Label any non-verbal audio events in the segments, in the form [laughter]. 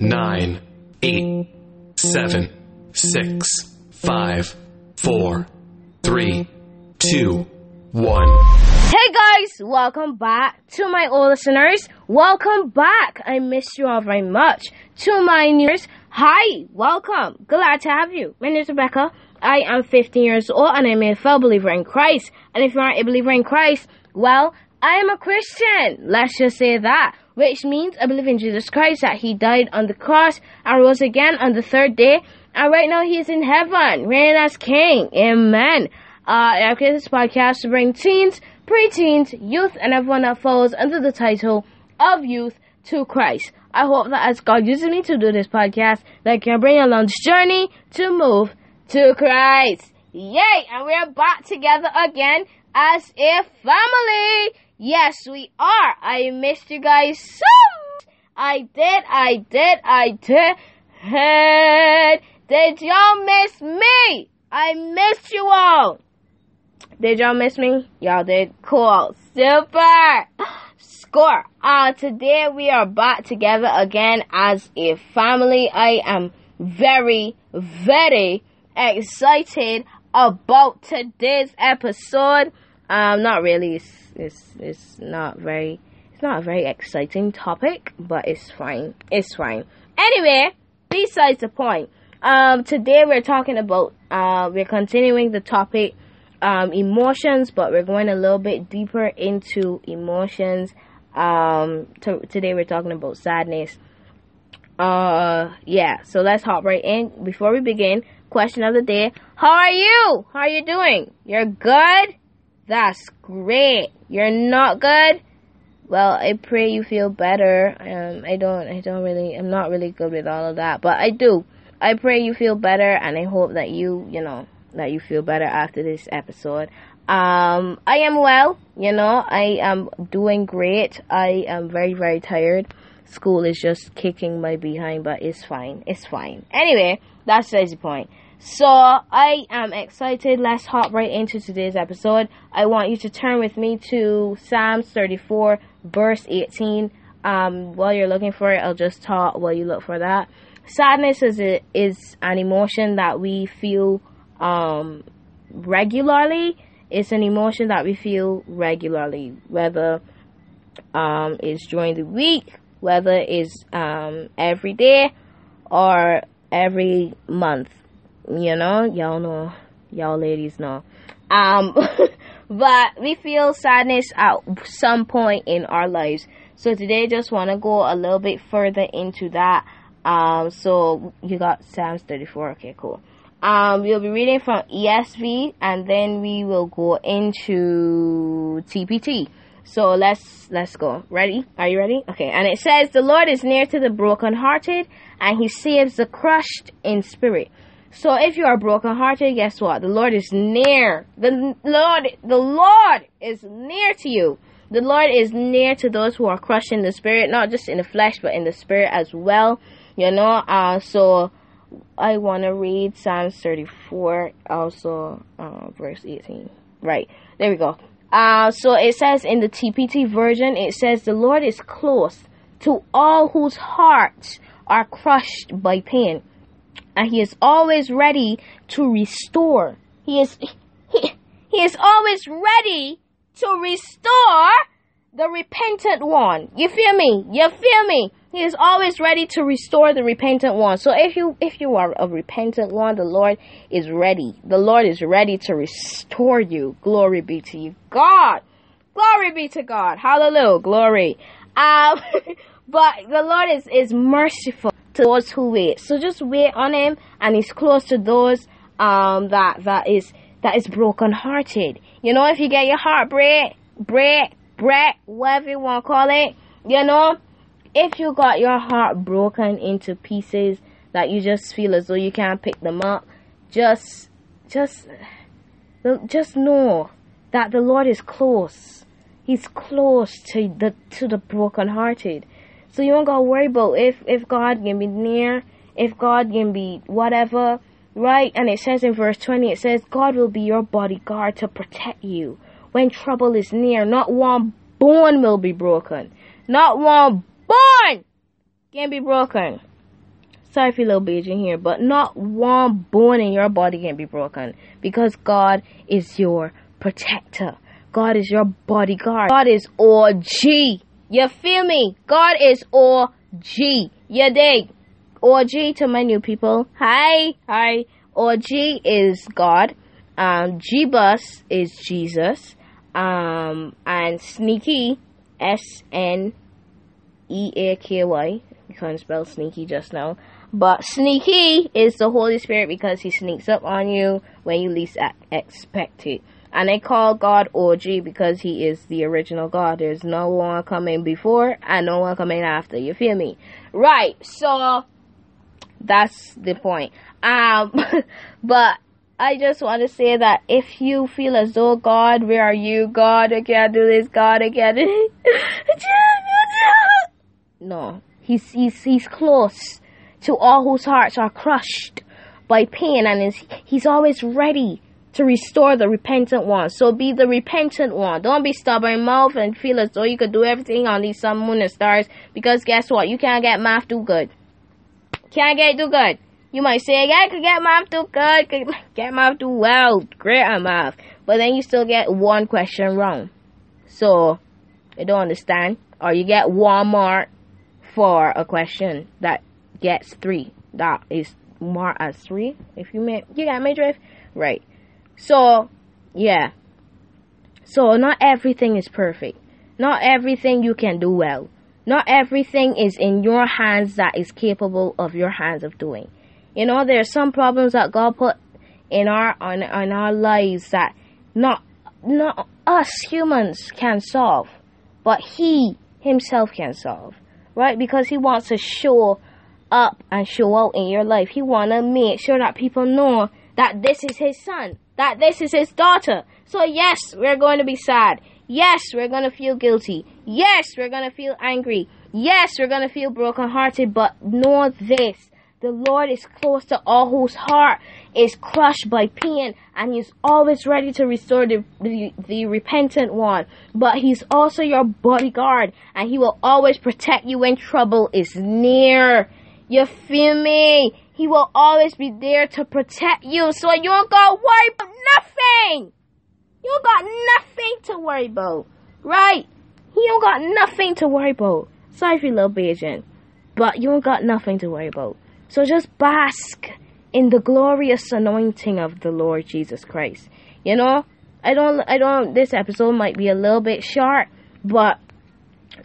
nine, eight, seven, six, five, four, three, two, one. Hey guys, welcome back to my old listeners. Welcome back. I miss you all very much. To my newers, hi, welcome. Glad to have you. My name is Rebecca. I am 15 years old and I'm a fellow believer in Christ. And if you aren't a believer in Christ, well, I am a Christian. Let's just say that. Which means I believe in Jesus Christ that He died on the cross and rose again on the third day. And right now He is in heaven, reigning as King. Amen. Uh, I created this podcast to bring teens, preteens, youth, and everyone that falls under the title of youth to Christ. I hope that as God uses me to do this podcast, that I can bring along this journey to move to Christ. Yay! And we're back together again as a family. Yes, we are. I missed you guys so. I did, I did, I did. Did y'all miss me? I missed you all. Did y'all miss me? Y'all did. Cool. Super. Score. Uh, today we are back together again as a family. I am very, very excited about today's episode. Um, not really. It's, it's, it's not very, it's not a very exciting topic, but it's fine. It's fine. Anyway, besides the point. Um, today we're talking about, uh, we're continuing the topic, um, emotions, but we're going a little bit deeper into emotions. Um, to, today we're talking about sadness. Uh, yeah, so let's hop right in. Before we begin, question of the day. How are you? How are you doing? You're good? That's great. You're not good? Well, I pray you feel better. Um, I don't, I don't really, I'm not really good with all of that, but I do. I pray you feel better, and I hope that you, you know, that you feel better after this episode. Um, I am well, you know, I am doing great. I am very, very tired. School is just kicking my behind, but it's fine. It's fine. Anyway, that's the point. So I am excited. Let's hop right into today's episode. I want you to turn with me to Psalms 34, verse 18. Um, while you're looking for it, I'll just talk while you look for that. Sadness is a, is an emotion that we feel um, regularly. It's an emotion that we feel regularly, whether um, it's during the week, whether it's um, every day, or every month. You know, y'all know, y'all ladies know. Um, [laughs] but we feel sadness at some point in our lives. So today, just want to go a little bit further into that. Um, so you got Psalms 34. Okay, cool. Um, we'll be reading from ESV and then we will go into TPT. So let's let's go. Ready? Are you ready? Okay. And it says, "The Lord is near to the brokenhearted, and He saves the crushed in spirit." So if you are brokenhearted, guess what? The Lord is near. The Lord, the Lord is near to you. The Lord is near to those who are crushed in the spirit, not just in the flesh, but in the spirit as well. You know. Uh, so I want to read Psalms 34, also uh, verse 18. Right there we go. Uh, so it says in the TPT version, it says, The Lord is close to all whose hearts are crushed by pain, and He is always ready to restore. He is, he, he is always ready to restore the repentant one. You feel me? You feel me? He is always ready to restore the repentant one. So if you if you are a repentant one, the Lord is ready. The Lord is ready to restore you. Glory be to you, God. Glory be to God. Hallelujah. Glory. Um, [laughs] but the Lord is is merciful to those who wait. So just wait on Him, and He's close to those um that that is that is brokenhearted. You know, if you get your heart break, break, break, whatever you want to call it, you know if you got your heart broken into pieces that you just feel as though you can't pick them up, just, just, just know that the Lord is close. He's close to the to the brokenhearted. So you don't gotta worry about if if God can be near, if God can be whatever, right? And it says in verse twenty, it says, God will be your bodyguard to protect you when trouble is near. Not one bone will be broken. Not one bone can be broken. Sorry for a little preaching here, but not one bone in your body can be broken because God is your protector. God is your bodyguard. God is OG. You feel me? God is OG. You dig? OG to my new people. Hi, hi. OG is God. Um, G bus is Jesus. Um, and sneaky, S N E A K Y. You couldn't spell sneaky just now. But sneaky is the Holy Spirit because he sneaks up on you when you least expect it. And they call God OG because he is the original God. There's no one coming before and no one coming after. You feel me? Right. So that's the point. Um, [laughs] but I just want to say that if you feel as though God, where are you? God, I can't do this. God, I can't do this. [laughs] no, he's he's he's close to all whose hearts are crushed by pain, and is he's always ready to restore the repentant one. So be the repentant one. Don't be stubborn mouth and feel as though you could do everything on these sun, moon, and stars. Because guess what? You can't get math do good. Can't get do good. You might say, yeah, I could get math do good, could [laughs] get math do well, great at math. But then you still get one question wrong. So, you don't understand. Or you get one mark for a question that gets three. That is more as three. If you may, you got my drift? Right. So, yeah. So, not everything is perfect. Not everything you can do well. Not everything is in your hands that is capable of your hands of doing. You know, there are some problems that God put in our on, on our lives that not not us humans can solve, but He Himself can solve, right? Because He wants to show up and show out in your life. He want to make sure that people know that this is His Son that this is his daughter. So, yes, we're going to be sad. Yes, we're going to feel guilty. Yes, we're going to feel angry. Yes, we're going to feel brokenhearted. But know this the Lord is close to all whose heart is crushed by pain, and He's always ready to restore the, the, the repentant one. But He's also your bodyguard, and He will always protect you when trouble is near. You feel me? He will always be there to protect you. So you don't gotta worry about nothing. You got nothing to worry about. Right? You don't got nothing to worry about. Sorry you love preaching. But you don't got nothing to worry about. So just bask in the glorious anointing of the Lord Jesus Christ. You know? I don't I don't this episode might be a little bit short, but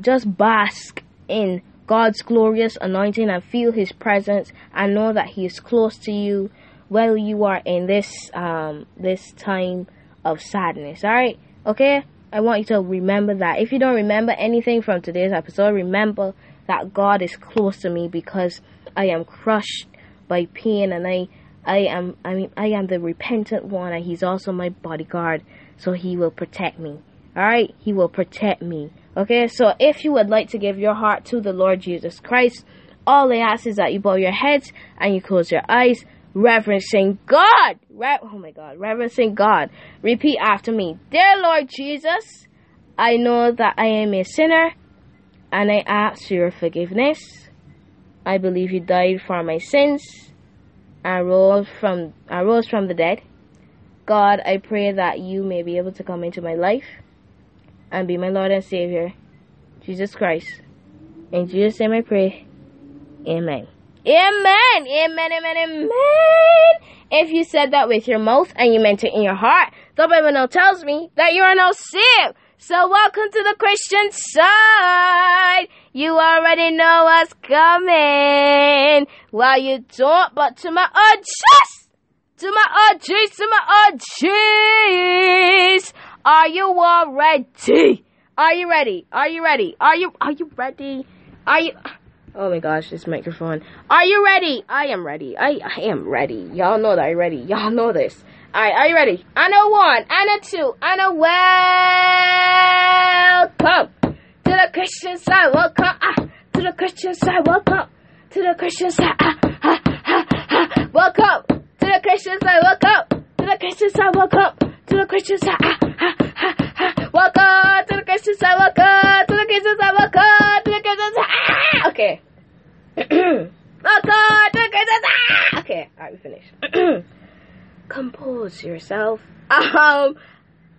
just bask in God's glorious anointing and feel His presence and know that He is close to you while you are in this um, this time of sadness. All right, okay. I want you to remember that. If you don't remember anything from today's episode, remember that God is close to me because I am crushed by pain and I I am I mean I am the repentant one and he's also my bodyguard so he will protect me. All right? He will protect me. Okay, so if you would like to give your heart to the Lord Jesus Christ, all I ask is that you bow your heads and you close your eyes, reverencing God. Re- oh my God, reverencing God. Repeat after me Dear Lord Jesus, I know that I am a sinner and I ask for your forgiveness. I believe you died for my sins and rose from, I rose from the dead. God, I pray that you may be able to come into my life and be my Lord and Savior, Jesus Christ. In Jesus' name I pray. Amen. Amen. Amen. Amen. Amen. If you said that with your mouth and you meant it in your heart, the Bible now tells me that you are now saved. So welcome to the Christian side. You already know what's coming. Well, you don't, but to my OGs, to my OGs, to my OGs. Are you all ready? Are you ready? Are you ready? Are you are you ready? Are you Oh my gosh, this microphone. Are you ready? I am ready. I, I am ready. Y'all know that I'm ready. Y'all know this. Alright, are you ready? Know one, know two, know welcome to the Christian side. Welcome ah, to the Christian side. Welcome to the Christian side. Ah, ah, ah, ah. Welcome to the Christian side. Welcome to the Christian side. Welcome to the Christian side. Ah, ah, ah, ah. Welcome to the Christian side. Welcome to the Christian side. Welcome to the Christian side. Okay. Look at the Okay, alright, we finished. [clears throat] Compose yourself. Um,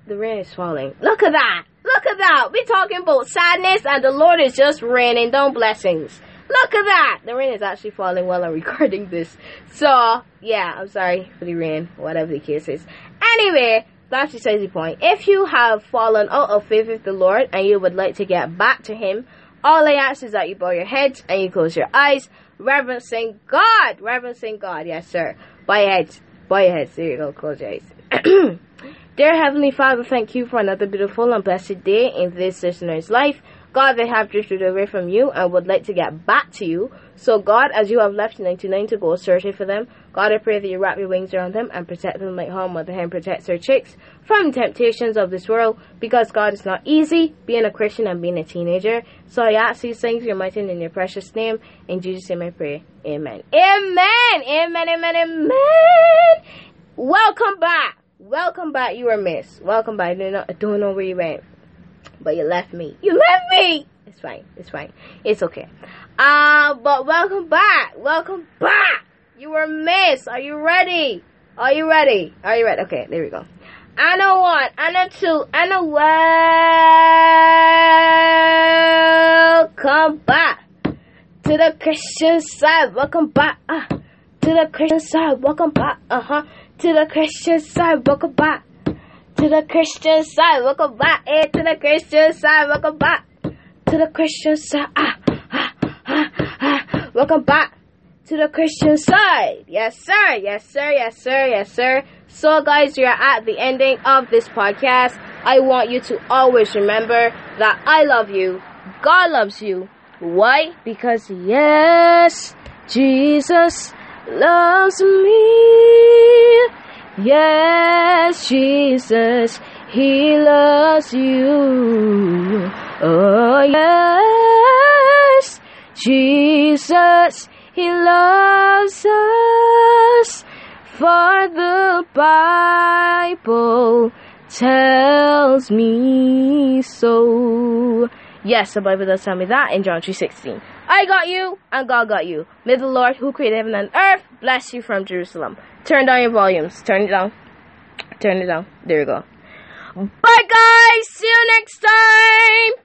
the rain is falling. Look at that. Look at that. We're talking about sadness and the Lord is just raining down blessings. Look at that. The rain is actually falling while I'm [laughs] recording this. So, yeah, I'm sorry for the rain, whatever the case is. Anyway, that's the point. If you have fallen out of faith with the Lord and you would like to get back to Him, all I ask is that you bow your heads and you close your eyes, reverencing God. Reverencing God, yes, sir. Bow your heads. Bow your heads. There you go. Close your eyes. [clears throat] Dear Heavenly Father, thank you for another beautiful and blessed day in this listener's life. God, they have drifted away from you and would like to get back to you. So, God, as you have left 99 to go searching for them, God, I pray that you wrap your wings around them and protect them like how Mother Hen protects her chicks from temptations of this world. Because, God, it's not easy being a Christian and being a teenager. So, I ask these things in your mighty and in your precious name. In Jesus' name I pray. Amen. Amen. Amen. Amen. Amen. Welcome back. Welcome back. You were missed. Welcome back. I don't know where you went but you left me. You left me. It's fine. It's fine. It's okay. Uh, but welcome back. Welcome back. You were missed. Are you ready? Are you ready? Are you ready? Okay, there we go. Anna one, Anna two, Anna welcome back to the Christian side. Welcome back. Uh, to the Christian side. Welcome back. Uh huh. To the Christian side. Welcome back to the Christian side. Welcome back. Hey, to the Christian side. Welcome back to the Christian side. Ah, ah, ah, ah. Welcome back to the Christian side. Yes, sir. Yes, sir. Yes, sir. Yes, sir. So, guys, we are at the ending of this podcast. I want you to always remember that I love you. God loves you. Why? Because, yes, Jesus loves me. Yes, Jesus, He loves you. Oh, yes, Jesus, He loves us. For the Bible tells me so. Yes, the Bible does tell me that in John 3.16. I got you, and God got you. May the Lord who created heaven and earth bless you from Jerusalem. Turn down your volumes. Turn it down. Turn it down. There you go. Bye, guys. See you next time.